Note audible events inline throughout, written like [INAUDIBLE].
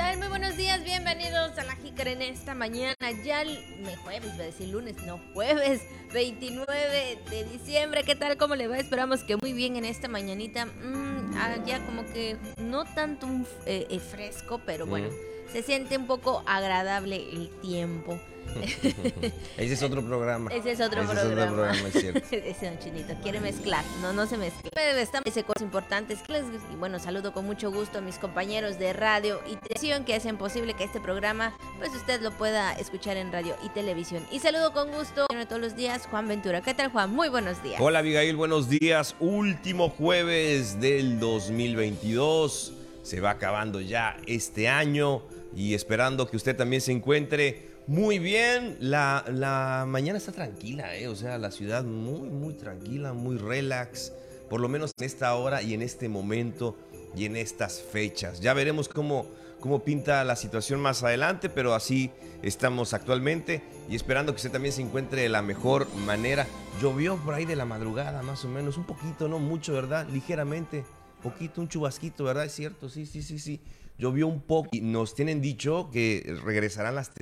tal? Muy buenos días, bienvenidos a la Jícara en esta mañana, ya me- jueves, voy a decir lunes, no, jueves 29 de diciembre, ¿qué tal? ¿Cómo le va? Esperamos que muy bien en esta mañanita, Mm, ah, ya como que no tanto un eh, eh, fresco, pero bueno, se siente un poco agradable el tiempo. [LAUGHS] Ese es otro programa. Ese es otro Ese programa. es otro programa, es cierto. [LAUGHS] Ese don Chinito quiere mezclar, no, no se mezcla. Pero Estamos dice cosas importantes. Y bueno, saludo con mucho gusto a mis compañeros de radio y televisión que hacen posible que este programa, pues usted lo pueda escuchar en radio y televisión. Y saludo con gusto todos los días, Juan Ventura. ¿Qué tal, Juan? Muy buenos días. Hola Abigail, buenos días. Último jueves del 2022. Se va acabando ya este año y esperando que usted también se encuentre muy bien. La, la mañana está tranquila, ¿eh? o sea, la ciudad muy, muy tranquila, muy relax. Por lo menos en esta hora y en este momento y en estas fechas. Ya veremos cómo, cómo pinta la situación más adelante, pero así estamos actualmente y esperando que usted también se encuentre de la mejor manera. Llovió por ahí de la madrugada, más o menos, un poquito, no mucho, ¿verdad? Ligeramente, poquito, un chubasquito, ¿verdad? Es cierto, sí, sí, sí, sí. Llovió un poco y nos tienen dicho que regresarán las,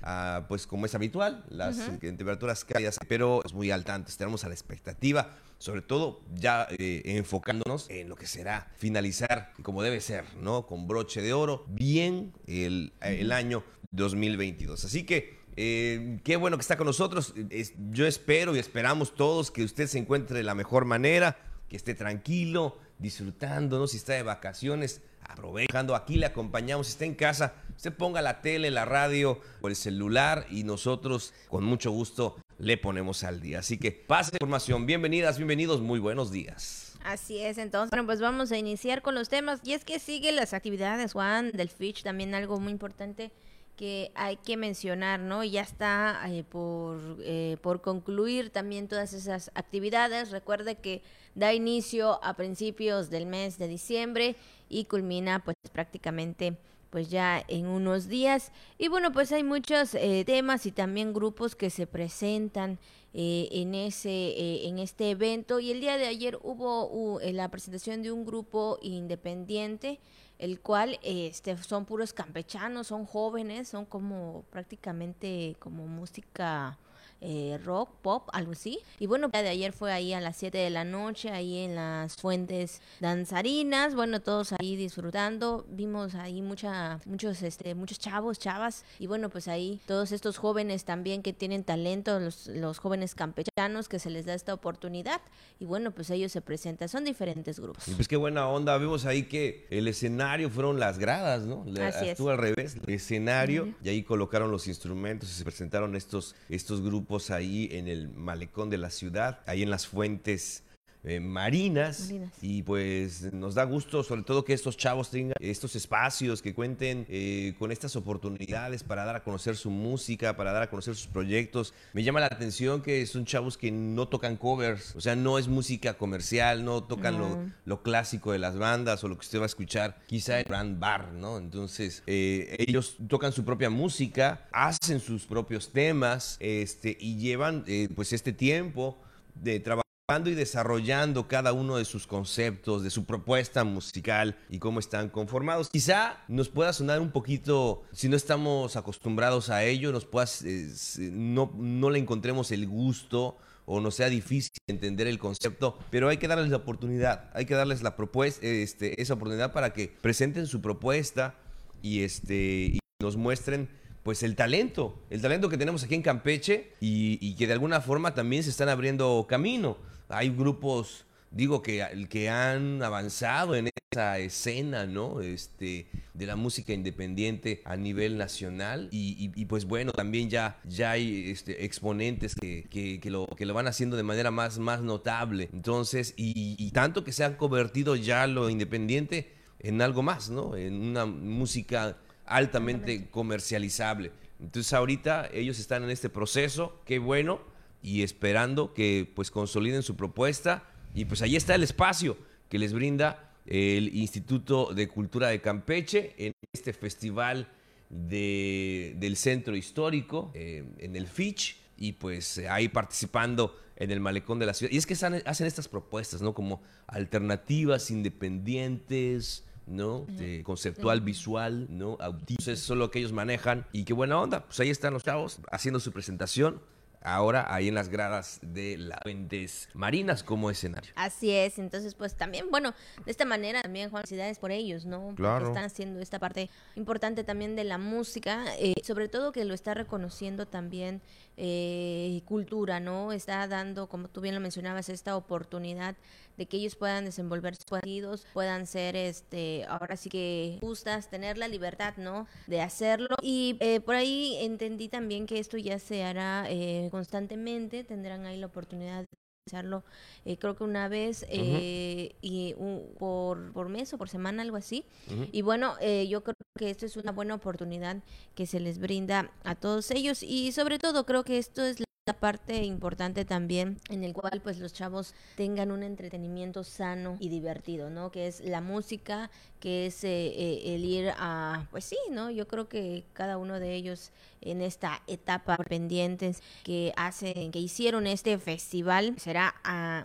pues como es habitual, las eh, temperaturas cálidas, pero es muy al tanto, estaremos a la expectativa, sobre todo ya eh, enfocándonos en lo que será finalizar como debe ser, ¿no? Con broche de oro, bien el, el año 2022. Así que eh, qué bueno que está con nosotros. Es- yo espero y esperamos todos que usted se encuentre de la mejor manera, que esté tranquilo, disfrutando, ¿no? Si está de vacaciones, aprovechando. Aquí le acompañamos. Si está en casa, usted ponga la tele, la radio o el celular y nosotros con mucho gusto le ponemos al día. Así que pase información. Bienvenidas, bienvenidos. Muy buenos días. Así es, entonces, bueno, pues vamos a iniciar con los temas. Y es que siguen las actividades, Juan, del Fitch, también algo muy importante que hay que mencionar, ¿no? Ya está eh, por, eh, por concluir también todas esas actividades. Recuerde que da inicio a principios del mes de diciembre y culmina pues prácticamente pues ya en unos días. Y bueno, pues hay muchos eh, temas y también grupos que se presentan eh, en ese eh, en este evento y el día de ayer hubo uh, la presentación de un grupo independiente el cual este son puros campechanos son jóvenes son como prácticamente como música eh, rock, pop, algo así. Y bueno, día de ayer fue ahí a las 7 de la noche, ahí en las fuentes danzarinas, bueno, todos ahí disfrutando, vimos ahí mucha, muchos, este, muchos chavos, chavas, y bueno, pues ahí todos estos jóvenes también que tienen talento, los, los jóvenes campechanos que se les da esta oportunidad, y bueno, pues ellos se presentan, son diferentes grupos. Y pues qué buena onda. Vimos ahí que el escenario fueron las gradas, ¿no? La- Así es. Al revés, el escenario, y ahí colocaron los instrumentos y se presentaron estos, estos grupos ahí en el malecón de la ciudad, ahí en las fuentes. Eh, marinas, Marinas. y pues nos da gusto sobre todo que estos chavos tengan estos espacios que cuenten eh, con estas oportunidades para dar a conocer su música para dar a conocer sus proyectos me llama la atención que son chavos que no tocan covers o sea no es música comercial no tocan No. lo, lo clásico de las bandas o lo que usted va a escuchar quizá en Grand Bar, ¿no? Entonces, eh, ellos tocan su propia música, hacen sus propios temas este, y llevan pues este tiempo de trabajando y desarrollando cada uno de sus conceptos, de su propuesta musical y cómo están conformados. Quizá nos pueda sonar un poquito, si no estamos acostumbrados a ello, nos pueda, eh, no, no le encontremos el gusto o no sea difícil entender el concepto, pero hay que darles la oportunidad, hay que darles la propuesta, este, esa oportunidad para que presenten su propuesta y, este, y nos muestren pues el talento, el talento que tenemos aquí en Campeche y, y que de alguna forma también se están abriendo camino. Hay grupos, digo, que, que han avanzado en esa escena, ¿no? Este, de la música independiente a nivel nacional y, y- y, pues bueno, también ya, ya hay este, exponentes que, que- que lo, que lo van haciendo de manera más, más notable. Entonces, y, y tanto que se han convertido ya lo independiente en algo más, ¿no? En una música altamente comercializable. Entonces ahorita ellos están en este proceso, qué bueno, y esperando que pues consoliden su propuesta y pues ahí está el espacio que les brinda el Instituto de Cultura de Campeche en este festival de- del centro histórico, eh, en el Fitch, y pues ahí participando en el malecón de la ciudad. Y es que hacen estas propuestas, ¿no? Como alternativas independientes, ¿no? De conceptual, visual, ¿no? Auditivo. Eso es lo que ellos manejan. Y qué buena onda. Pues ahí están los chavos haciendo su presentación ahora ahí en las gradas de las Fuentes Marinas como escenario. Así es, entonces pues también, bueno, de esta manera también Juan, felicidades por ellos, ¿no? Claro. Porque están haciendo esta parte importante también de la música, eh, sobre todo que lo está reconociendo también eh, cultura, ¿no? Está dando, como tú bien lo mencionabas, esta oportunidad de que ellos puedan desenvolver sus partidos, puedan ser, este, ahora sí que justas, tener la libertad, ¿no? De hacerlo. Y eh, por ahí entendí también que esto ya se hará eh, constantemente, tendrán ahí la oportunidad de hacerlo eh, creo que una vez eh, y un- por, por mes o por semana algo así y bueno yo creo que esto es una buena oportunidad que se les brinda a todos ellos y sobre todo creo que esto es la parte importante también en el cual pues los chavos tengan un entretenimiento sano y divertido, ¿no? Que es la música, que es eh, eh, el ir a, pues sí, ¿no? Yo creo que cada uno de ellos en esta etapa pendientes que hacen, que hicieron este festival, será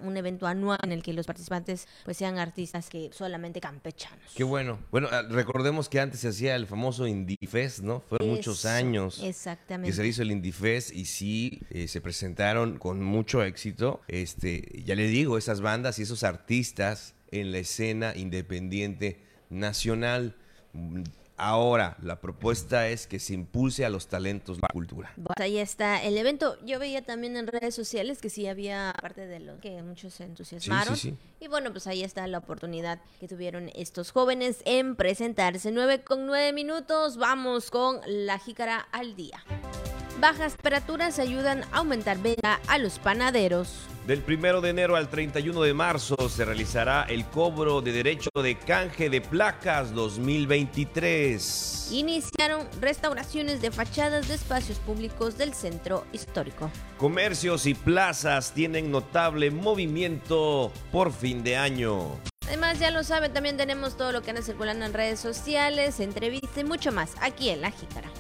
un evento anual en el que los participantes pues sean artistas que solamente campechanos. Qué bueno. Bueno, ah, recordemos que antes se hacía el famoso Indie Fest, ¿no? Fueron muchos años. Exactamente. que se hizo el Indie Fest y sí eh, se presentaron con mucho éxito. Este, ya le digo, esas bandas y esos artistas en la escena independiente nacional. Ahora, la propuesta es que se impulse a los talentos la cultura. Ahí está el evento. Yo veía también en redes sociales que sí había parte de lo que muchos se entusiasmaron. sí. Y bueno, pues ahí está la oportunidad que tuvieron estos jóvenes en presentarse. 9 con 9 minutos. Vamos con la jícara al día. Bajas temperaturas ayudan a aumentar venta a los panaderos. Del 1 de enero al 31 de marzo se realizará el cobro de derecho de canje de placas 2023. Iniciaron restauraciones de fachadas de espacios públicos del centro histórico. Comercios y plazas tienen notable movimiento por fin de año. Además, ya lo saben, también tenemos todo lo que anda circulando en redes sociales, entrevistas y mucho más aquí en La Jícara.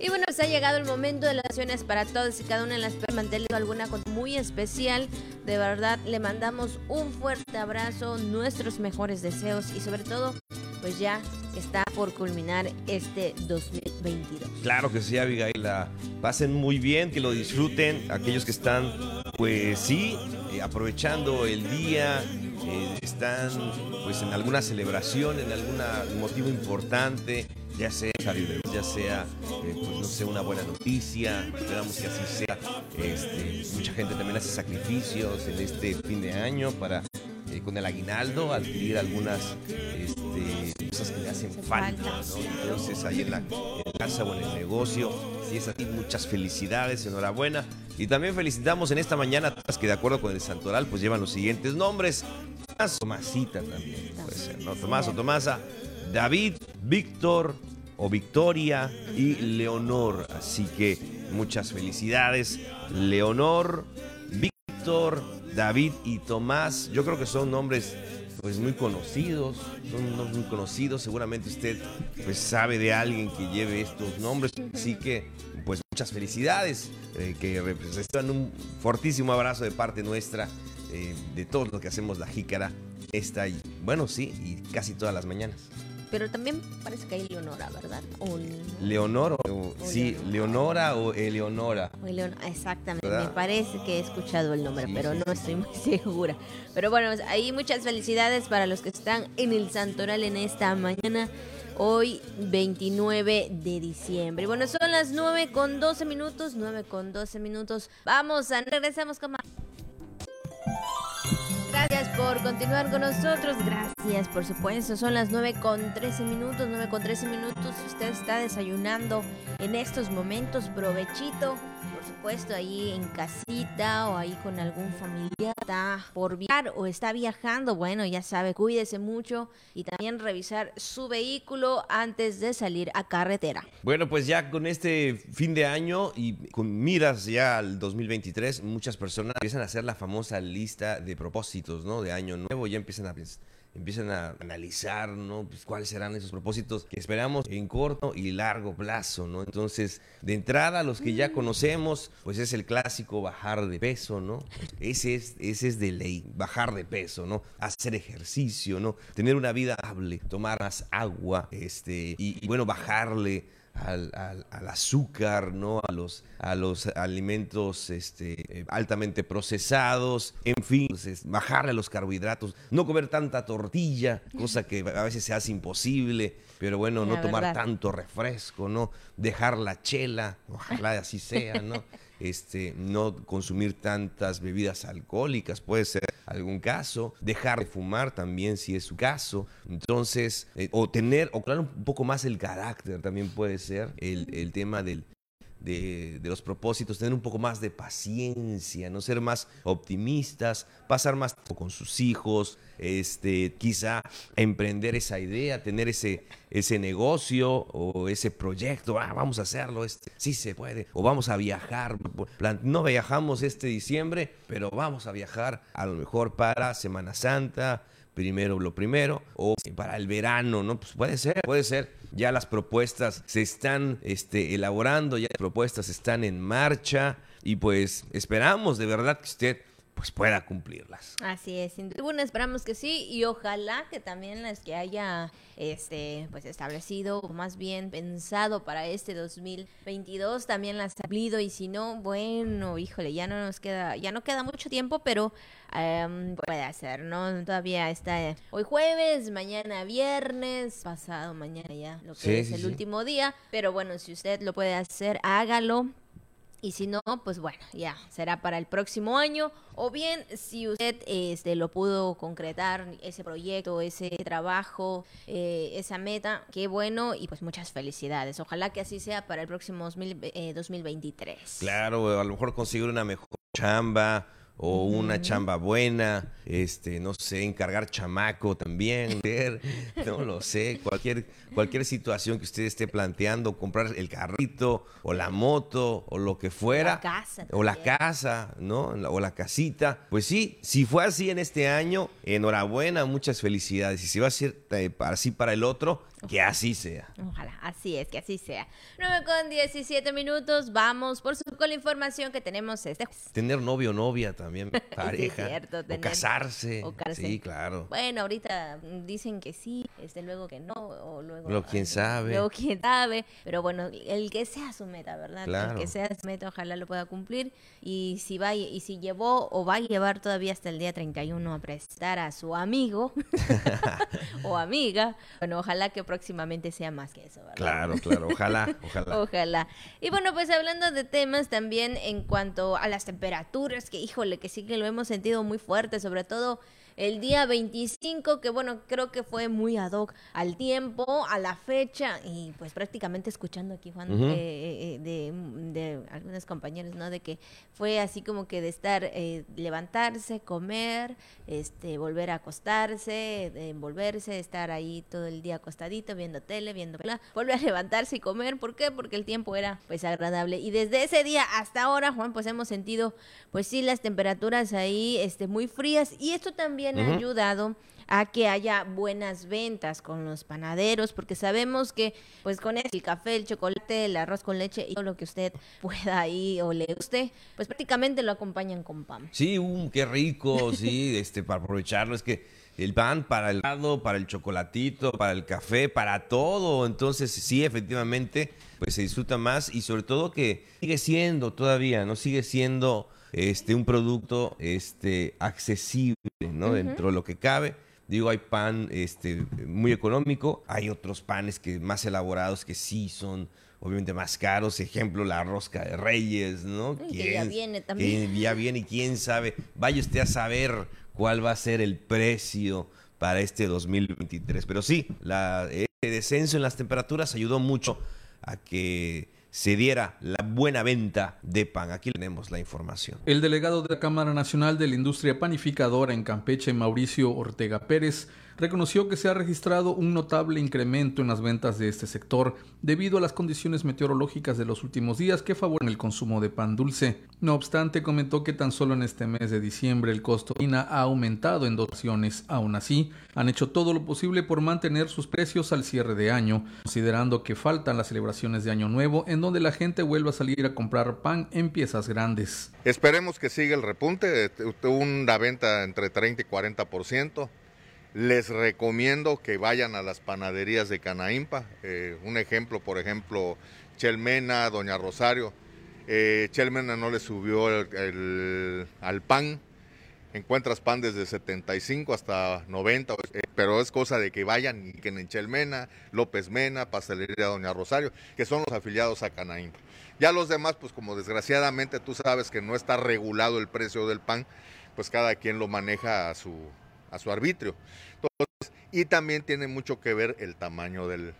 Y bueno, pues ha llegado el momento de las acciones para todos y cada una de las mantenerles alguna cosa muy especial. De verdad, le mandamos un fuerte abrazo, nuestros mejores deseos y sobre todo, pues ya está por culminar este 2022. Claro que sí, Abigail. la Pasen muy bien, que lo disfruten. Aquellos que están, pues sí, eh, aprovechando el día, eh, están pues en alguna celebración, en algún motivo importante, ya sea ya sea, eh, pues no sé, una buena noticia. Esperamos que así sea. Este, mucha gente también hace sacrificios en este fin de año para eh, con el aguinaldo adquirir algunas este, cosas que le hacen Hace falta. ¿no? Entonces ahí en la casa o en el negocio, si es así, muchas felicidades, enhorabuena. Y también felicitamos en esta mañana a todas que de acuerdo con el santoral pues llevan los siguientes nombres. Tomás, Tomasita también puede ser, ¿no? Tomás o Tomasa, David, Víctor o Victoria y Leonor. Así que muchas felicidades, Leonor, Víctor, David y Tomás. Yo creo que son nombres pues muy conocidos, son nombres muy conocidos. Seguramente usted pues sabe de alguien que lleve estos nombres. Así que pues muchas felicidades, eh, que representan un fortísimo abrazo de parte nuestra, eh, de todos los que hacemos la jícara. Esta y bueno, sí, y casi todas las mañanas. Pero también parece que hay Leonora, ¿verdad? O Leonor, o, sí, Leonora o Eleonora. o Exactamente, ¿Verdad? me parece que he escuchado el nombre, Sí, pero sí, no estoy muy [LAUGHS] segura. Pero bueno, ahí muchas felicidades para los que están en el Santoral en esta mañana. Hoy 29 de diciembre. Bueno, son las 9 con 12 minutos. 9 con 12 minutos. Vamos, a regresamos con más. Por continuar con nosotros. Gracias, por supuesto. Son las 9 con 13 minutos. 9 con 13 minutos. Usted está desayunando en estos momentos, provechito. Supuesto, ahí en casita o ahí con algún familiar. Está por viajar o está viajando. Bueno, ya sabe, cuídese mucho y también revisar su vehículo antes de salir a carretera. Bueno, pues ya con este fin de año y con miras ya al 2023, muchas personas empiezan a hacer la famosa lista de propósitos, ¿no? De año nuevo, ya empiezan a empiezan a analizar, ¿no? Pues, cuáles serán esos propósitos que esperamos en corto y largo plazo, ¿no? Entonces, de entrada, los que ya conocemos, pues es el clásico bajar de peso, ¿no? Ese es, ese es de ley, bajar de peso, ¿no? Hacer ejercicio, ¿no? Tener una vida hable, tomar más agua, este, y, y bueno, bajarle al, azúcar, ¿no? A los, a los alimentos este, altamente procesados, en fin, bajarle a los carbohidratos, no comer tanta tortilla, cosa que a veces se hace imposible, pero bueno, no tomar tanto refresco, ¿no? Dejar la chela, ojalá así sea, ¿no? Este, no consumir tantas bebidas alcohólicas, puede ser algún caso, dejar de fumar también si es su caso, entonces, eh, o tener, o claro, un poco más el carácter también puede ser el, el tema del, de, los propósitos, tener un poco más de paciencia, no ser más optimistas, pasar más tiempo con sus hijos, este, quizá emprender esa idea, tener ese, ese negocio o ese proyecto, ah, vamos a hacerlo, este, sí se puede, o vamos a viajar, no viajamos este diciembre, pero vamos a viajar a lo mejor para Semana Santa, primero lo primero, o para el verano, ¿no? Pues puede ser, puede ser. Ya las propuestas se están este, elaborando, ya las propuestas están en marcha y pues esperamos de verdad que usted pues pueda cumplirlas. Así es, bueno, esperamos que sí y ojalá que también las que haya este pues establecido o más bien pensado para este 2022 también las ha cumplido y si no, bueno, híjole, ya no nos queda ya no queda mucho tiempo, pero em, puede hacer, ¿no? Todavía está hoy jueves, mañana viernes, pasado mañana ya lo que es el último día, pero bueno, si usted lo puede hacer, hágalo y si no, pues bueno, ya será para el próximo año. O bien, si usted este, lo pudo concretar, ese proyecto, ese trabajo, eh, esa meta, qué bueno y pues muchas felicidades. Ojalá que así sea para el próximo 2023. Eh, claro, a lo mejor conseguir una mejor chamba o una chamba buena, este, no sé, encargar chamaco también, [LAUGHS] no lo sé, cualquier, cualquier situación que usted esté planteando, comprar el carrito o la moto o lo que fuera. La casa. O la casa, ¿no? O la casita. Pues sí, si fue así en este año, enhorabuena, muchas felicidades. Y si va a ser eh, así para el otro, que así sea. Ojalá, así es, que así sea. 9 con 17 minutos, vamos por su, con la información que tenemos este Tener novio o novia también, [LAUGHS] pareja. cierto, o, casarse. Sí, claro. Bueno, ahorita dicen que sí, desde luego que no, o luego... Luego quién sabe. Luego quién sabe, pero bueno, el que sea su meta, ¿verdad? El que sea su meta, ojalá lo pueda cumplir. Y si va, y si llevó o va a llevar todavía hasta el día 31 a prestar a su amigo [LAUGHS] [LAUGHS] o amiga, bueno, ojalá que próximamente sea más que eso, ¿verdad? Claro, [LAUGHS] claro, ojalá, ojalá. ojalá. Y bueno, pues hablando de temas también en cuanto a las temperaturas, que híjole, que sí que lo hemos sentido muy fuerte, sobre todo el día 25, que bueno, creo que fue muy ad hoc al tiempo, a la fecha, y pues prácticamente escuchando aquí, Juan, eh, eh, de, de, algunos compañeros, ¿no? De que fue así como que de estar, eh, levantarse, comer, este, volver a acostarse, de envolverse, estar ahí todo el día acostadito, viendo tele, viendo volver a levantarse y comer, ¿por qué? Porque el tiempo era pues agradable. Y desde ese día hasta ahora, Juan, pues hemos sentido, pues sí, las temperaturas ahí, este, muy frías, y esto también ha ayudado a que haya buenas ventas con los panaderos, porque sabemos que pues con el café, el chocolate, el arroz con leche y todo lo que usted [LAUGHS] pueda ahí o le guste, pues prácticamente lo acompañan con pan. Sí, um, qué rico, sí, [LAUGHS] este para aprovecharlo es que el pan para el lado, para el chocolatito, para el café, para todo, entonces sí, efectivamente, pues se disfruta más y sobre todo que sigue siendo todavía, no sigue siendo este, un producto este, accesible, ¿no? Dentro de lo que cabe. Digo, hay pan este, muy económico, hay otros panes que más elaborados que sí son obviamente más caros. Ejemplo, la rosca de reyes, ¿no? que ya viene también. ya viene y quién sabe. Vaya usted a saber cuál va a ser el precio para este 2023. Pero sí, la, este descenso en las temperaturas ayudó mucho a que se diera la buena venta de pan. Aquí tenemos la información. El delegado de la Cámara Nacional de la Industria Panificadora en Campeche, Mauricio Ortega Pérez, reconoció que se ha registrado un notable incremento en las ventas de este sector debido a las condiciones meteorológicas de los últimos días que favorecen el consumo de pan dulce. No obstante, comentó que tan solo en este mes de diciembre el costo de la ha aumentado en dos ocasiones. Aún así, han hecho todo lo posible por mantener sus precios al cierre de año, considerando que faltan las celebraciones de Año Nuevo en donde la gente vuelva a salir a comprar pan en piezas grandes. Esperemos que siga el repunte, una venta entre 30 y 40%. Les recomiendo que vayan a las panaderías de Canaimpa. Eh, un ejemplo, por ejemplo, Chelmena, Doña Rosario. Eh, Chelmena no le subió al pan. Encuentras pan desde 75 hasta 90, eh, pero es cosa de que vayan y que en Chelmena, López Mena, Pastelería Doña Rosario, que son los afiliados a Canaimpa. Ya los demás, pues como desgraciadamente tú sabes que no está regulado el precio del pan, pues cada quien lo maneja a su, a su arbitrio. Y también tiene mucho que ver el tamaño del,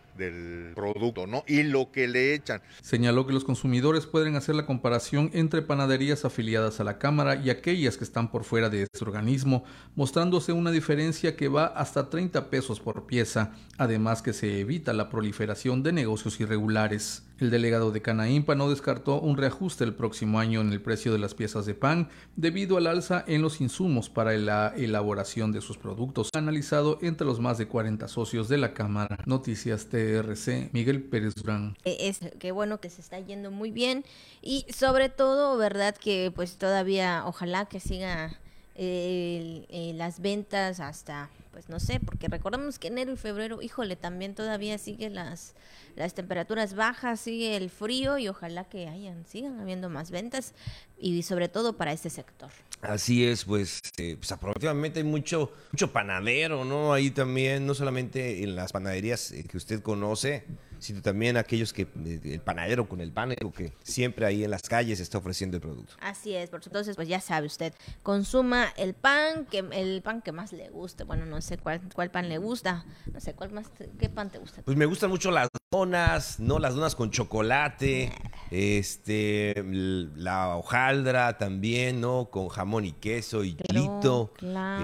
producto, ¿no? Y lo que le echan. Señaló que los consumidores pueden hacer la comparación entre panaderías afiliadas a la Cámara y aquellas que están por fuera de este organismo, mostrándose una diferencia que va hasta 30 pesos por pieza, además que se evita la proliferación de negocios irregulares. El delegado de Canaimpa no descartó un reajuste el próximo año en el precio de las piezas de pan debido al alza en los insumos para la elaboración de sus productos, analizado entre los más de 40 socios de la Cámara. Noticias de RC, Miguel Pérez Durán. Eh, es que bueno que se está yendo muy bien y sobre todo, verdad que pues todavía ojalá que siga eh, las ventas hasta pues no sé, porque recordemos que enero y febrero, híjole, también todavía sigue las las temperaturas bajas, sigue el frío y ojalá que hayan sigan habiendo más ventas y sobre todo para este sector. Así es, pues, eh, pues aproximadamente hay mucho, mucho panadero, ¿no? Ahí también, no solamente en las panaderías eh, que usted conoce, sino también aquellos que, eh, el panadero con el pan, que siempre ahí en las calles está ofreciendo el producto. Así es, por entonces, pues ya sabe usted, consuma el pan, que el pan que más le guste, bueno, no sé cuál, cuál pan le gusta, no sé, cuál más, ¿qué pan te gusta? Pues me gustan mucho las donas, ¿no? Las donas con chocolate, este, la hojaldra también, ¿no? Con jamón y queso y chilito.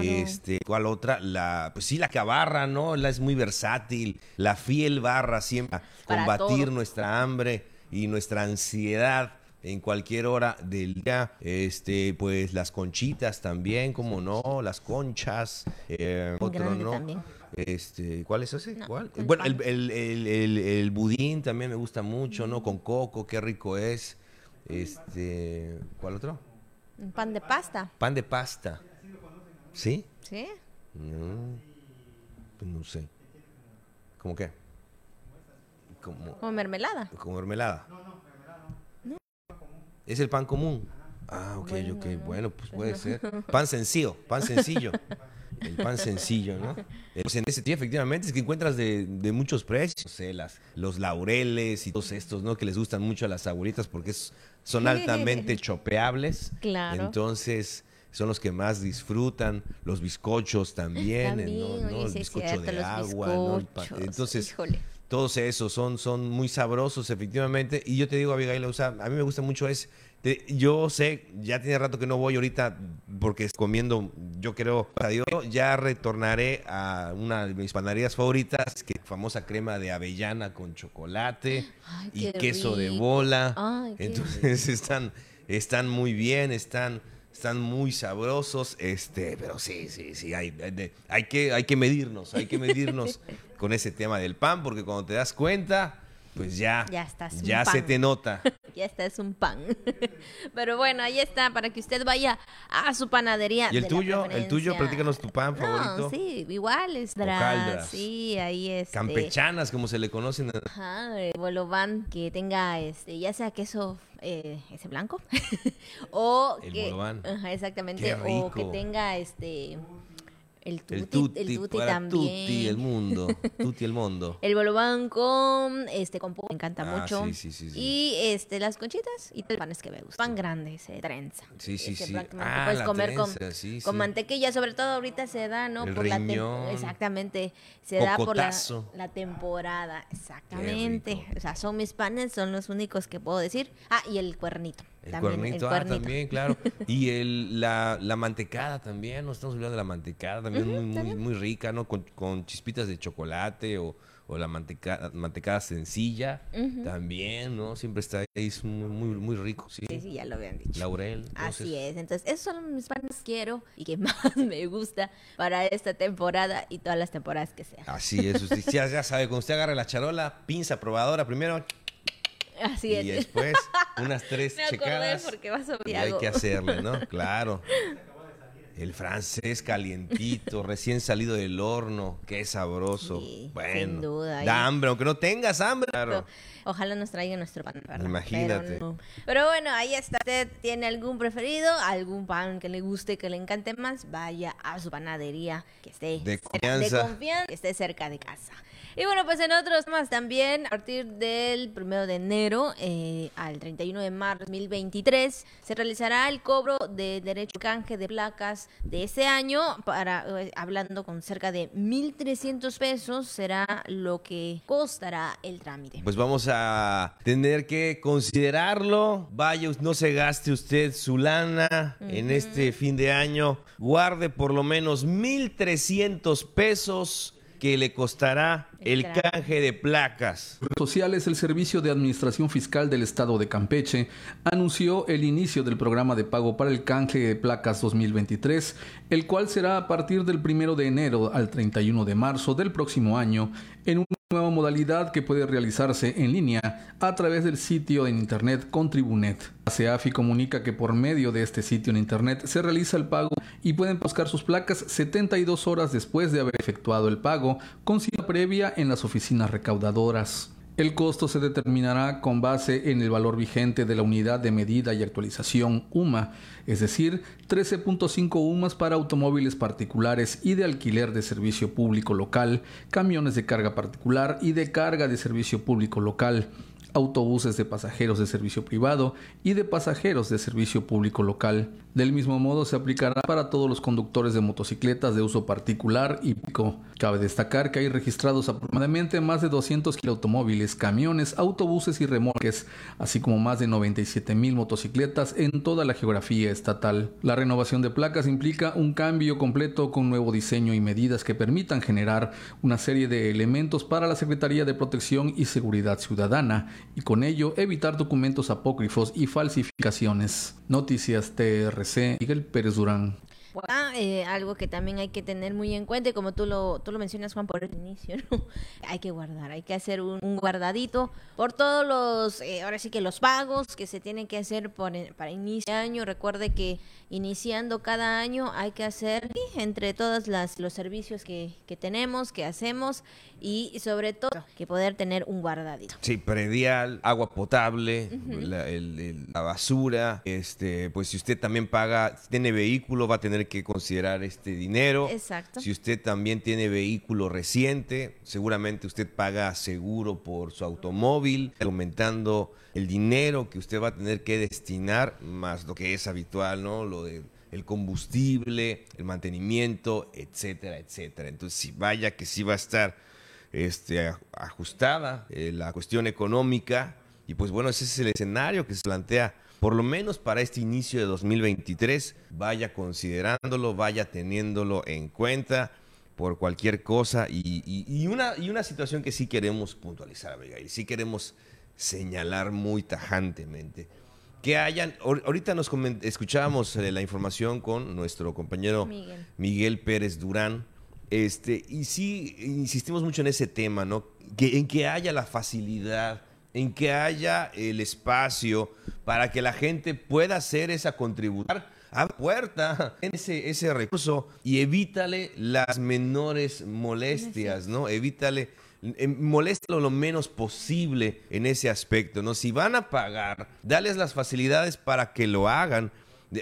Este, ¿cuál otra? La, pues sí, la cabarra, ¿no? La es muy versátil. La fiel barra siempre combatir nuestra hambre y nuestra ansiedad en cualquier hora del día. Este, pues las conchitas también, como no, las conchas, eh, otro no. Este, ¿cuál es ese? ¿Cuál? Bueno, el, el, el, el, budín también me gusta mucho, ¿no? Con coco, qué rico es. Este, ¿cuál otro? Un pan de pasta. Pan de pasta. ¿Sí? ¿Sí? No, pues no sé. ¿Cómo qué? Como, mermelada. Como mermelada. No, no, mermelada no. Es el pan común. Ah, ok, ok. Bueno, pues puede ser. [LAUGHS] Pan sencillo, pan sencillo. [LAUGHS] El pan sencillo, ¿no? Pues en ese tiempo, efectivamente, es que encuentras de, muchos precios. las, los laureles y todos estos, ¿no? Que les gustan mucho a las abuelitas porque son altamente chopeables. Claro. Entonces son los que más disfrutan, los bizcochos también, ¿no? El bizcocho de agua, ¿no? Entonces, todos esos son, son muy sabrosos, efectivamente. Y yo te digo, Abigail, o sea, a mí me gusta mucho es, yo sé, ya tiene rato que no voy ahorita porque comiendo, yo creo, adiós, ya retornaré a una de mis panaderías favoritas, que famosa crema de avellana con chocolate y queso de bola. Entonces están, están muy bien, están están muy sabrosos, este, pero sí, sí, sí, hay, hay, que, hay que medirnos, hay que medirnos [LAUGHS] con ese tema del pan, porque cuando te das cuenta, pues ya, ya, estás ya se te nota. [LAUGHS] ya está, es un pan. [LAUGHS] Pero bueno, ahí está, para que usted vaya a su panadería. ¿Y el tuyo? ¿El tuyo? Platícanos tu pan favorito. Sí, igual es Sí, ahí es. Este Campechanas, como se le conocen. Ajá, bolobán que tenga, este, ya sea queso eh, ese blanco [LAUGHS] o el que. Ajá, exactamente, o que tenga este el tutti, el tutti, también. Tutti el mundo, [LAUGHS] tutti el mundo. el bolobán con, este, con me encanta ah, mucho. Sí, sí, sí, Y este, las conchitas y los panes que me gustan. Pan grande, se trenza. Sí, sí, sí. Ah, puedes comer con, con mantequilla, sobre todo ahorita se da, ¿no? por riñón, la Exactamente. Se da por la, la temporada. Exactamente. O sea, son mis panes, son los únicos que puedo decir. Ah, y el cuernito. El También, cuernito, el ah, cuernito. también, claro. [LAUGHS] Y el, la, la mantecada también, no estamos olvidando de la mantecada, también muy, muy, muy rica, ¿no? Con, con chispitas de chocolate o, o la mantecada, mantecada sencilla, también, ¿no? Siempre está ahí, es muy, muy, muy rico, sí. Sí, sí, ya lo habían dicho. Laurel. entonces, Así es, entonces esos son mis panes que quiero y que [LAUGHS] más me gusta para esta temporada y todas las temporadas que sean. Así es, usted ya, ya sabe, cuando usted agarra la charola, pinza probadora primero Así y es. después [LAUGHS] unas tres me acordé checadas. porque vas a Y hay que hacerle, ¿no? [LAUGHS] Claro. El francés calientito, recién salido del horno, qué sabroso. Sí, bueno, sin duda, da y- hambre, aunque no tengas hambre. Claro. Ojalá nos traigan nuestro pan, ¿verdad? Imagínate. Pero, no. Pero bueno, ahí está. ¿Usted tiene algún preferido? ¿Algún pan que le guste, que le encante más? Vaya a su panadería que esté De confianza. de confianza, que esté cerca de casa. Y bueno, pues en otros más también, a partir del 1 de enero eh, al 31 de marzo de 2023, se realizará el cobro de derecho canje de placas de ese año, para eh, hablando con cerca de 1.300 pesos, será lo que costará el trámite. Pues vamos a tener que considerarlo. Vaya, no se gaste usted su lana en este fin de año. Guarde por lo menos 1.300 pesos que le costará el canje de placas. sociales, el Servicio de Administración Fiscal del Estado de Campeche anunció el inicio del programa de pago para el canje de placas 2023, el cual será a partir del 1 de enero al 31 de marzo del próximo año en una nueva modalidad que puede realizarse en línea a través del sitio en internet Contribunet. La CEAFI comunica que por medio de este sitio en internet se realiza el pago y pueden buscar sus placas 72 horas después de haber efectuado el pago con cita previa en las oficinas recaudadoras. El costo se determinará con base en el valor vigente de la unidad de medida y actualización UMA, es decir, 13.5 UMAS para automóviles particulares y de alquiler de servicio público local, camiones de carga particular y de carga de servicio público local, autobuses de pasajeros de servicio privado y de pasajeros de servicio público local. Del mismo modo se aplicará para todos los conductores de motocicletas de uso particular y público. Cabe destacar que hay registrados aproximadamente más de 200 automóviles, camiones, autobuses y remolques, así como más de 97 mil motocicletas en toda la geografía estatal. La renovación de placas implica un cambio completo con nuevo diseño y medidas que permitan generar una serie de elementos para la Secretaría de Protección y Seguridad Ciudadana y con ello evitar documentos apócrifos y falsificaciones. Noticias TRC, Miguel Pérez Durán. Ah, eh, algo que también hay que tener muy en cuenta, y como tú lo, tú lo mencionas, Juan, por el inicio, ¿no? [LAUGHS] hay que guardar, hay que hacer un, un guardadito por todos los, eh, ahora sí que los pagos que se tienen que hacer por, para inicio de año. Recuerde que iniciando cada año hay que hacer entre todos las, los servicios que, que tenemos, que hacemos, y sobre todo que poder tener un guardadito. Sí, predial, agua potable, la, el- el- la basura. Este, pues si usted también paga, si tiene vehículo, va a tener que considerar este dinero. Exacto. Si usted también tiene vehículo reciente, seguramente usted paga seguro por su automóvil, aumentando el dinero que usted va a tener que destinar, más lo que es habitual, ¿no? Lo de el combustible, el mantenimiento, etcétera, etcétera. Entonces, si vaya que sí va a estar este, ajustada eh, la cuestión económica. Y pues bueno, ese es el escenario que se plantea, por lo menos para este inicio de 2023. Vaya considerándolo, vaya teniéndolo en cuenta por cualquier cosa. Y, y- y una, y una situación que sí queremos puntualizar, Abigail, sí queremos señalar muy tajantemente. Que hayan, ahor- ahorita nos escuchábamos eh, la información con nuestro compañero Miguel. Miguel Pérez Durán. Este, y sí, insistimos mucho en ese tema, ¿no? Que, en que haya la facilidad, en que haya el espacio para que la gente pueda hacer esa contribución a puerta [LAUGHS] ese, ese recurso y evítale las menores molestias, ¿no? Evítale, moléstalo lo menos posible en ese aspecto, ¿no? Si van a pagar, dales las facilidades para que lo hagan.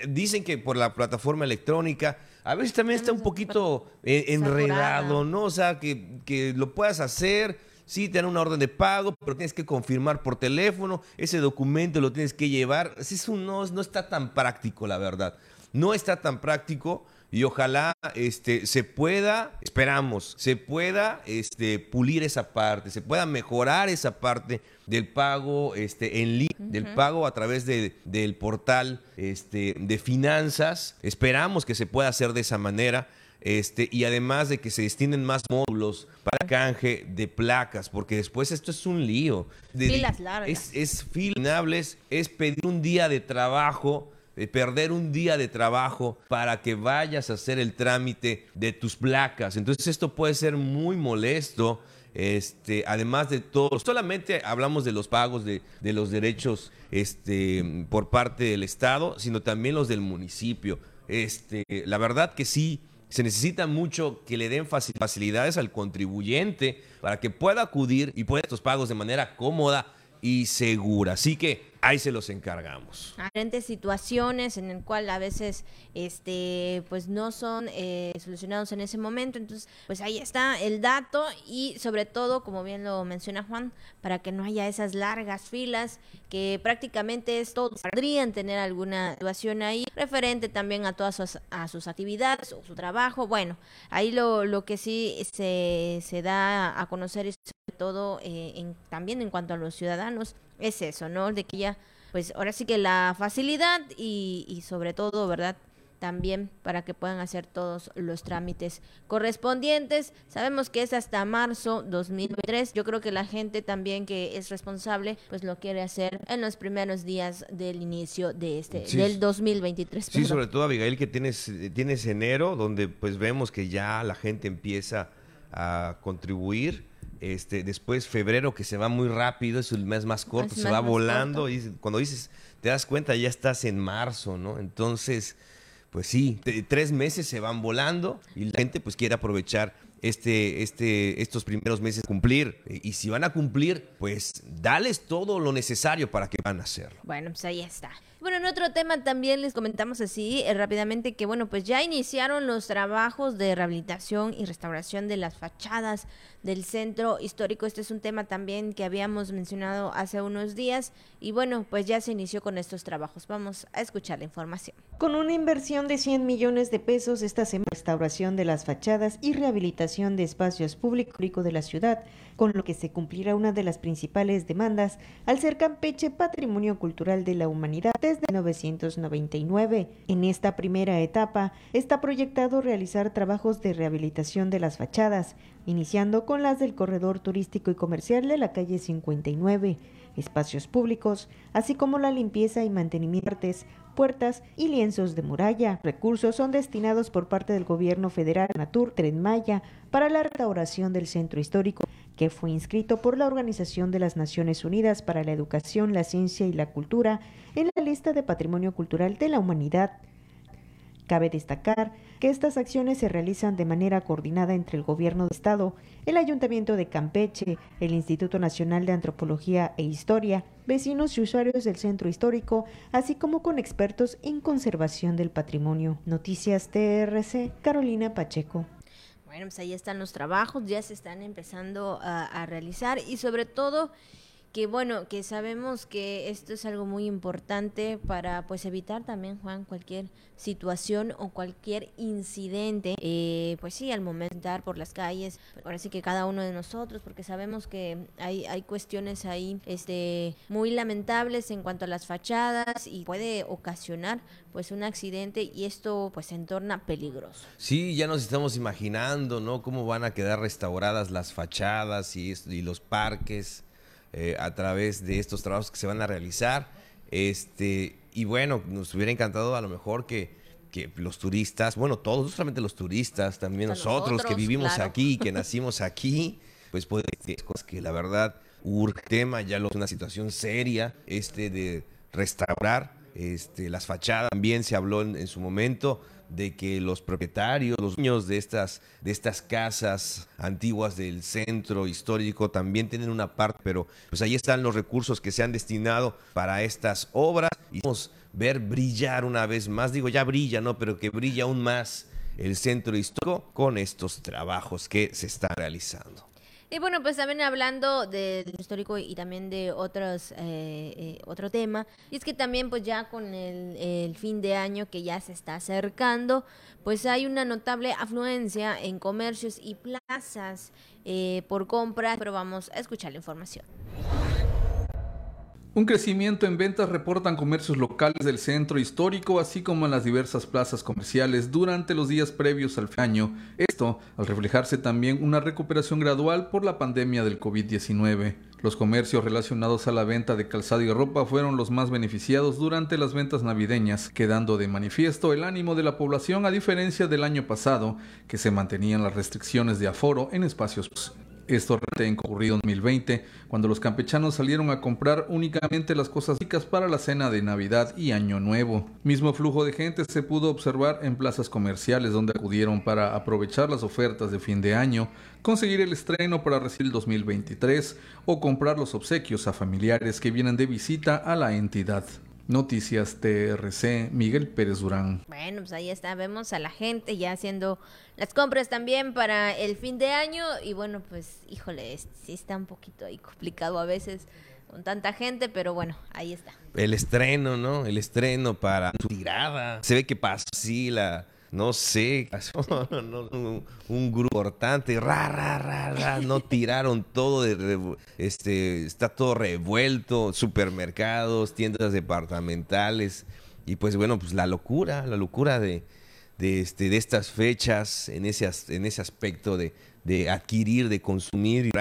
Dicen que por la plataforma electrónica, a veces también está un poquito eh, enredado. ¿no? O sea, que, que lo puedas hacer, sí, te dan una orden de pago, pero tienes que confirmar por teléfono, ese documento lo tienes que llevar. Es un- no, no está tan práctico, la verdad. no está tan práctico y ojalá este, se pueda, esperamos, se pueda este, pulir esa parte, se pueda mejorar esa parte del pago este, en línea, del pago a través de, del portal este, de finanzas. Esperamos que se pueda hacer de esa manera. Este, y además de que se destinen más módulos para canje de placas, porque después esto es un lío. Filas largas. Es, es filables, es pedir un día de trabajo perder un día de trabajo para que vayas a hacer el trámite de tus placas. Entonces esto puede ser muy molesto. Este, además de todo, solamente hablamos de los pagos de, los derechos este, por parte del Estado, sino también los del municipio. Este, la verdad que sí, se necesita mucho que le den facilidades al contribuyente para que pueda acudir y pueda estos pagos de manera cómoda y segura. Así que ahí se los encargamos. Diferentes situaciones en el cual a veces este pues no son eh, solucionados en ese momento, entonces pues ahí está el dato y sobre todo como bien lo menciona Juan para que no haya esas largas filas que prácticamente es todos podrían tener alguna situación ahí referente también a todas sus, actividades o su trabajo, bueno ahí lo, lo que sí se, se da a conocer es sobre todo eh, también en cuanto a los ciudadanos es eso, ¿no? De que ya, pues ahora sí que la facilidad y, y sobre todo, ¿verdad? también para que puedan hacer todos los trámites correspondientes. Sabemos que es hasta marzo 2023. Yo creo que la gente también que es responsable pues lo quiere hacer en los primeros días del inicio de este del 2023. Sí, sobre todo Abigail que tienes tienes enero donde pues vemos que ya la gente empieza a contribuir este, después febrero que se va muy rápido, es el mes más corto, se va volando y cuando dices, te das cuenta, ya estás en marzo, ¿no? Entonces, pues sí, tres meses se van volando y la gente pues quiere aprovechar este, este, estos primeros meses cumplir. Y si van a cumplir, pues dales todo lo necesario para que van a hacerlo. Bueno, pues ahí está. Bueno, en otro tema también les comentamos así eh, rápidamente que, bueno, pues ya iniciaron los trabajos de rehabilitación y restauración de las fachadas del centro histórico. Este es un tema también que habíamos mencionado hace unos días y, bueno, pues ya se inició con estos trabajos. Vamos a escuchar la información. Con una inversión de 100 millones de pesos, esta semana restauración de las fachadas y rehabilitación de espacios públicos de la ciudad con lo que se cumplirá una de las principales demandas al ser Campeche Patrimonio Cultural de la Humanidad 1999. En esta primera etapa está proyectado realizar trabajos de rehabilitación de las fachadas, iniciando con las del corredor turístico y comercial de la calle 59 espacios públicos, así como la limpieza y mantenimiento de puertas y lienzos de muralla. Recursos son destinados por parte del gobierno federal Natur Tren Maya para la restauración del centro histórico, que fue inscrito por la Organización de las Naciones Unidas para la Educación, la Ciencia y la Cultura en la lista de Patrimonio Cultural de la Humanidad. Cabe destacar que estas acciones se realizan de manera coordinada entre el Gobierno de Estado, el Ayuntamiento de Campeche, el Instituto Nacional de Antropología e Historia, vecinos y usuarios del centro histórico, así como con expertos en conservación del patrimonio. Noticias TRC, Carolina Pacheco. Bueno, pues ahí están los trabajos, ya se están empezando a, a realizar y sobre todo que bueno, que sabemos que esto es algo muy importante para pues evitar también, Juan, cualquier situación o cualquier incidente, eh, pues sí, al momento por las calles, ahora sí que cada uno de nosotros, porque sabemos que hay, hay cuestiones ahí este, muy lamentables en cuanto a las fachadas y puede ocasionar pues un accidente y esto pues se torna peligroso. Sí, ya nos estamos imaginando, ¿no? Cómo van a quedar restauradas las fachadas y, y los parques eh, a través de estos trabajos que se van a realizar. Este, y bueno, nos hubiera encantado a lo mejor que, que los turistas, bueno, todos, no solamente los turistas, también nosotros, que vivimos aquí, que nacimos aquí, pues puede ser cosas que la verdad urge tema, ya lo es una situación seria, este de restaurar este, las fachadas, también se habló en su momento de que los propietarios, los dueños de estas, de estas casas antiguas del centro histórico también tienen una parte, pero pues ahí están los recursos que se han destinado para estas obras y vamos a ver brillar una vez más, digo ya brilla, ¿no? Pero que brilla aún más el centro histórico con estos trabajos que se están realizando. Y bueno, pues también hablando del histórico y también de otros eh, eh, otro tema, y es que también pues ya con el, fin de año que ya se está acercando, pues hay una notable afluencia en comercios y plazas eh, por compras, pero vamos a escuchar la información. Un crecimiento en ventas reportan comercios locales del centro histórico, así como en las diversas plazas comerciales durante los días previos al año. Esto al reflejarse también una recuperación gradual por la pandemia del COVID-19. Los comercios relacionados a la venta de calzado y ropa fueron los más beneficiados durante las ventas navideñas, quedando de manifiesto el ánimo de la población a diferencia del año pasado, que se mantenían las restricciones de aforo en espacios esto en ocurrido en 2020, cuando los campechanos salieron a comprar únicamente las cosas ricas para la cena de Navidad y Año Nuevo. Mismo flujo de gente se pudo observar en plazas comerciales donde acudieron para aprovechar las ofertas de fin de año, conseguir el estreno para recibir 2023 o comprar los obsequios a familiares que vienen de visita a la entidad. Noticias TRC, Miguel Pérez Durán. Bueno, pues ahí está, vemos a la gente ya haciendo las compras también para el fin de año y bueno, pues híjole, sí está un poquito ahí complicado a veces con tanta gente, pero bueno, ahí está. El estreno, ¿no? El estreno para su tirada. Se ve que pasó sí la no sé, [LAUGHS] un, grupo importante, ra, ra, ra, ra, no tiraron todo, de, este, está todo revuelto, supermercados, tiendas departamentales, y pues bueno, pues la locura, la locura de, de, este, de estas fechas en ese, en ese aspecto de, de adquirir, de consumir y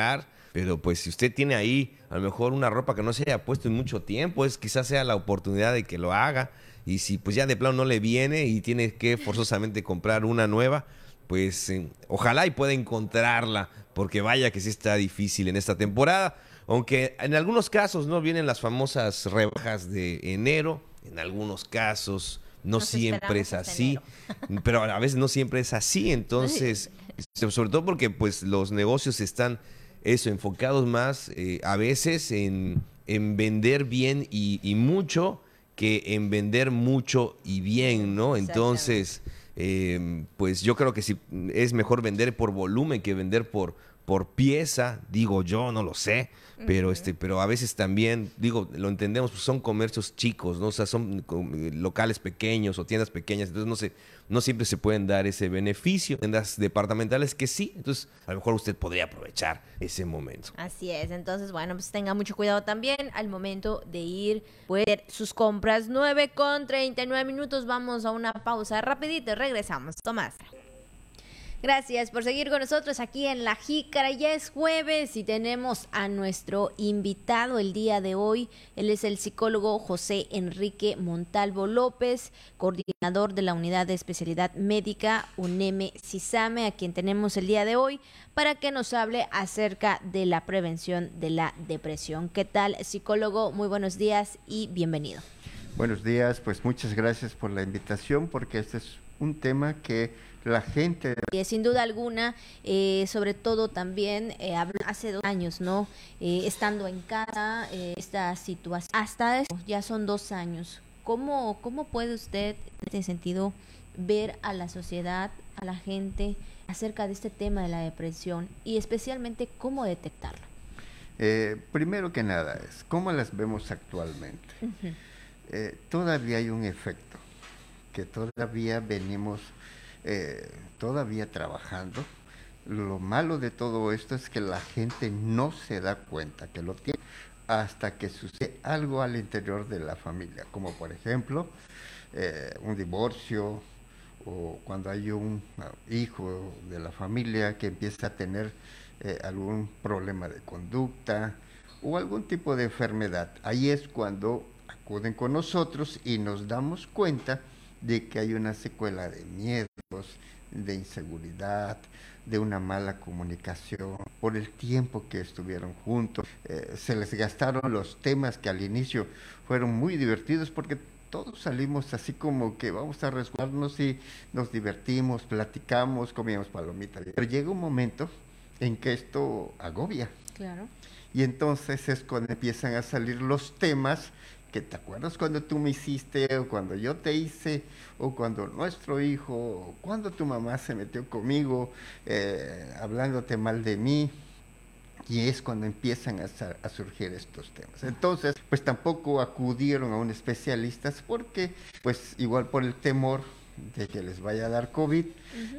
pero pues si usted tiene ahí a lo mejor una ropa que no se haya puesto en mucho tiempo, es quizás sea la oportunidad de que lo haga y si pues ya de plano no le viene y tiene que forzosamente comprar una nueva, pues eh, ojalá y pueda encontrarla, porque vaya que sí está difícil en esta temporada. Aunque en algunos casos no vienen las famosas rebajas de enero, en algunos casos no siempre es así, pero a veces no siempre es así, [LAUGHS] entonces, sobre todo porque pues los negocios están eso, enfocados más eh, a veces en, en vender bien y, y mucho que en vender mucho y bien, ¿no? Entonces, em, pues yo creo que sí es mejor vender por volumen que vender por, por pieza, digo yo, no lo sé, pero este, pero a veces también, digo, lo entendemos, pues son comercios chicos, ¿no? O sea, son locales pequeños o tiendas pequeñas, entonces no sé, no siempre se pueden dar ese beneficio. Tiendas departamentales que sí, entonces a lo mejor usted podría aprovechar ese momento. Así es, entonces bueno, pues tenga mucho cuidado también al momento de ir, puede sus compras 9 con 39 minutos, vamos a una pausa rapidito, regresamos, Tomás. Gracias por seguir con nosotros aquí en La Jícara. Ya es jueves y tenemos a nuestro invitado el día de hoy. Él es el psicólogo José Enrique Montalvo López, coordinador de la Unidad de Especialidad Médica UNEME CISAME, a quien tenemos el día de hoy para que nos hable acerca de la prevención de la depresión. ¿Qué tal, psicólogo? Muy buenos días y bienvenido. Buenos días, pues muchas gracias por la invitación porque este es un tema que la gente. sin duda alguna, eh, sobre todo también eh, hace dos años, ¿no? Eh, estando en casa, esta situación, hasta eso, ya son dos años. ¿Cómo, ¿Cómo puede usted, en este sentido, ver a la sociedad, a la gente, acerca de este tema de la depresión y especialmente cómo detectarlo? primero que nada es, ¿cómo las vemos actualmente? todavía hay un efecto, que todavía venimos eh, todavía trabajando. Lo malo de todo esto es que la gente no se da cuenta que lo tiene hasta que sucede algo al interior de la familia, como por ejemplo eh, un divorcio o cuando hay un hijo de la familia que empieza a tener eh, algún problema de conducta o algún tipo de enfermedad. Ahí es cuando acuden con nosotros y nos damos cuenta de que hay una secuela de miedos, de inseguridad, de una mala comunicación, por el tiempo que estuvieron juntos. Eh, se les gastaron los temas que al inicio fueron muy divertidos porque todos salimos así como que vamos a resguardarnos y nos divertimos, platicamos, comíamos palomitas. Pero llega un momento en que esto agobia. Claro. Y entonces es cuando empiezan a salir los temas que te acuerdas cuando tú me hiciste, o cuando yo te hice, o cuando nuestro hijo, o cuando tu mamá se metió conmigo, eh, hablándote mal de mí. Y es cuando empiezan a, surgir estos temas. Entonces, pues tampoco acudieron a un especialista porque, pues igual por el temor de que les vaya a dar COVID,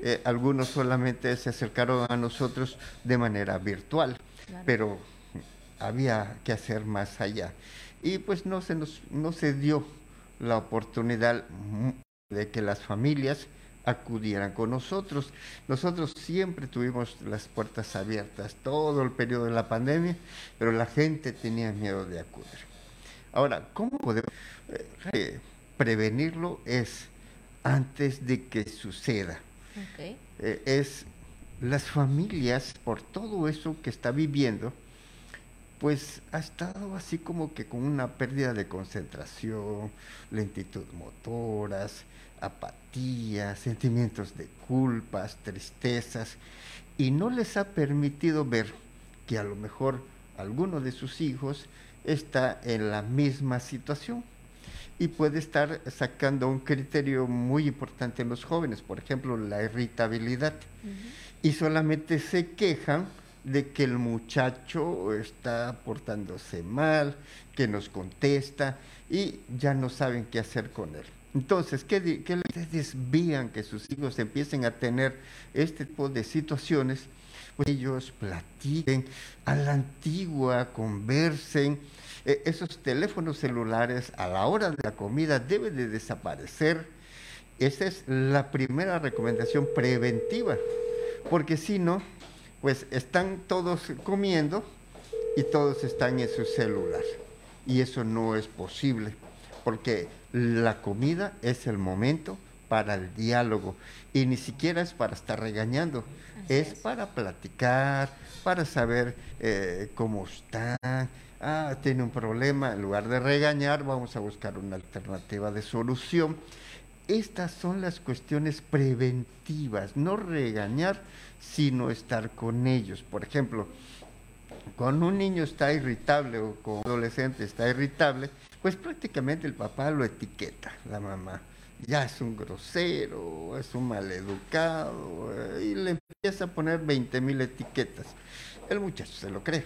eh, algunos solamente se acercaron a nosotros de manera virtual, pero había que hacer más allá. Y pues no se, nos, no se dio la oportunidad de que las familias acudieran con nosotros. Nosotros siempre tuvimos las puertas abiertas todo el periodo de la pandemia, pero la gente tenía miedo de acudir. Ahora, ¿cómo podemos eh, prevenirlo? Es antes de que suceda. Eh, es las familias, por todo eso que está viviendo, pues ha estado así como que con una pérdida de concentración, lentitud motoras, apatía, sentimientos de culpas, tristezas, y no les ha permitido ver que a lo mejor alguno de sus hijos está en la misma situación y puede estar sacando un criterio muy importante en los jóvenes, por ejemplo, la irritabilidad. Y solamente se quejan de que el muchacho está portándose mal, que nos contesta y ya no saben qué hacer con él. Entonces, ¿qué, qué les desvían que sus hijos empiecen a tener este tipo de situaciones? Pues ellos platiquen a la antigua, conversen. E, esos teléfonos celulares a la hora de la comida deben de desaparecer. Esa es la primera recomendación preventiva, porque si no, pues están todos comiendo y todos están en su celular. Y eso no es posible, porque la comida es el momento para el diálogo y ni siquiera es para estar regañando, es, para platicar, para saber eh, cómo están. Ah, tiene un problema, en lugar de regañar, vamos a buscar una alternativa de solución. Estas son las cuestiones preventivas, no regañar, sino estar con ellos. Por ejemplo, cuando un niño está irritable o con un adolescente está irritable, pues prácticamente el papá lo etiqueta, la mamá. Ya es un grosero, es un maleducado, eh, y le empieza a poner 20 mil etiquetas. El muchacho se lo cree.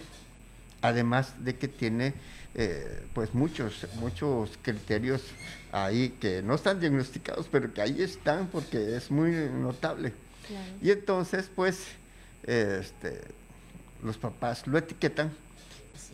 Además de que tiene eh, pues muchos, muchos criterios ahí que no están diagnosticados, pero que ahí están porque es muy notable. Y entonces, pues, este, los papás lo etiquetan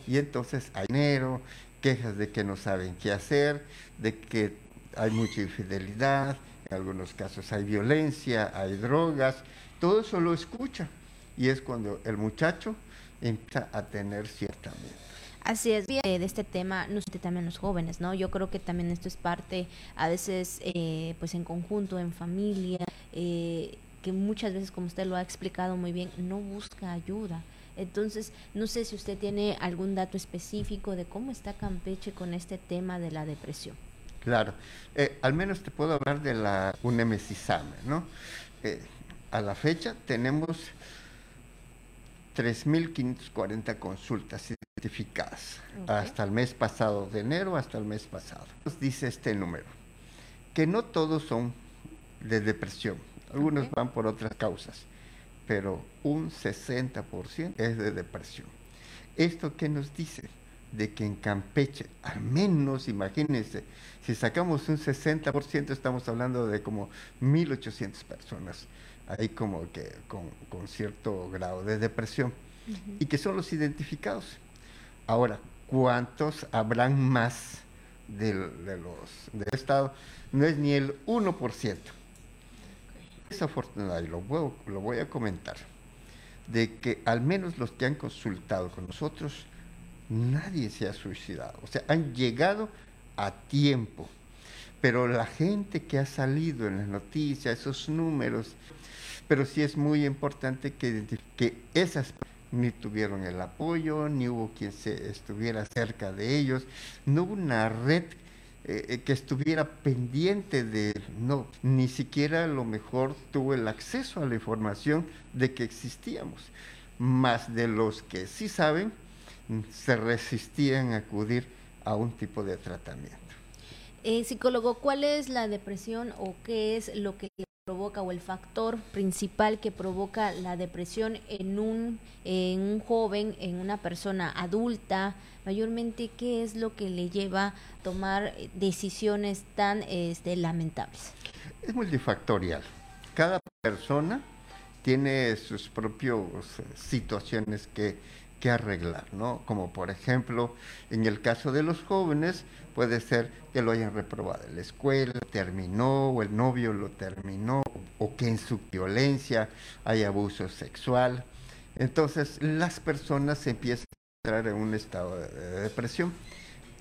y entonces hay dinero, quejas de que no saben qué hacer, de que hay mucha infidelidad, en algunos casos hay violencia, hay drogas, todo eso lo escucha y es cuando el muchacho empieza a tener cierta miedo. Así es, de este tema, no sé, también los jóvenes, ¿no? Yo creo que también esto es parte, a veces, eh, pues en conjunto, en familia, eh, que muchas veces, como usted lo ha explicado muy bien, no busca ayuda. Entonces, no sé si usted tiene algún dato específico de cómo está Campeche con este tema de la depresión. Claro, eh, al menos te puedo hablar de la UNEMESISAME, ¿no? a la fecha tenemos 3.540 consultas hasta el mes pasado, de enero hasta el mes pasado. Nos dice este número, que no todos son de depresión, algunos van por otras causas, pero un 60% es de depresión. ¿Esto qué nos dice? De que en Campeche, al menos imagínense, si sacamos un 60%, estamos hablando de como 1.800 personas ahí como que con, cierto grado de depresión y que son los identificados. Ahora, ¿cuántos habrán más de los del Estado? No es ni el 1%. Es afortunado, y lo, voy a comentar, de que al menos los que han consultado con nosotros, nadie se ha suicidado. O sea, han llegado a tiempo. Pero la gente que ha salido en las noticias, esos números, pero sí es muy importante que, que esas ni tuvieron el apoyo, ni hubo quien se estuviera cerca de ellos, no hubo una red eh, eh, que estuviera pendiente de, no, ni siquiera a lo mejor tuvo el acceso a la información de que existíamos, más de los que sí saben, se resistían a acudir a un tipo de tratamiento. Eh, psicólogo, ¿cuál es la depresión o qué es lo que provoca o el factor principal que provoca la depresión en un, en un joven, en una persona adulta? Mayormente, ¿qué es lo que le lleva a tomar decisiones tan este, lamentables? Es multifactorial. Cada persona tiene sus propias situaciones que, que arreglar, ¿no? Como por ejemplo, en el caso de los jóvenes, puede ser que lo hayan reprobado en la escuela, terminó, o el novio lo terminó, o que en su violencia hay abuso sexual. Entonces, las personas empiezan a entrar en un estado de depresión.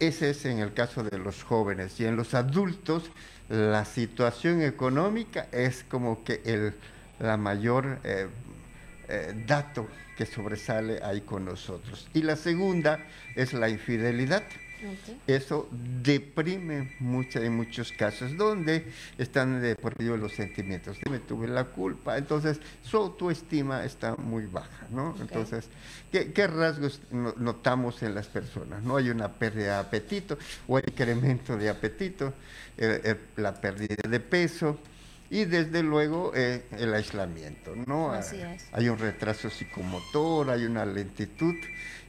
Ese es en el caso de los jóvenes. Y en los adultos, la situación económica es como que el, la mayor eh, eh, dato que sobresale ahí con nosotros. Y la segunda es la infidelidad. Eso deprime mucho, en muchos casos, donde están de por medio los sentimientos. Me tuve la culpa, entonces su autoestima está muy baja, ¿no? Entonces, ¿qué, rasgos notamos en las personas? No hay una pérdida de apetito o incremento de apetito, eh, eh, la pérdida de peso, y desde luego eh, el aislamiento, ¿no? Así es. Hay un retraso psicomotor, hay una lentitud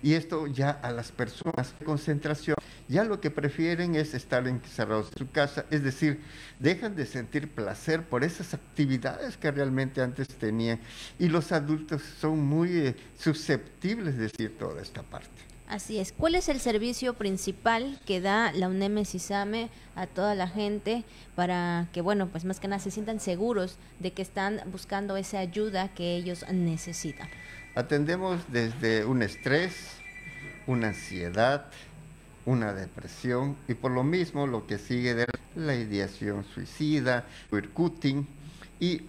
y esto ya a las personas de concentración ya lo que prefieren es estar encerrados en su casa, es decir, dejan de sentir placer por esas actividades que realmente antes tenían y los adultos son muy eh, susceptibles de decir toda esta parte. Así es. ¿Cuál es el servicio principal que da la UNEM SISAME a toda la gente para que, bueno, pues más que nada se sientan seguros de que están buscando esa ayuda que ellos necesitan? Atendemos desde un estrés, una ansiedad, una depresión y por lo mismo lo que sigue de la ideación suicida, el cutting y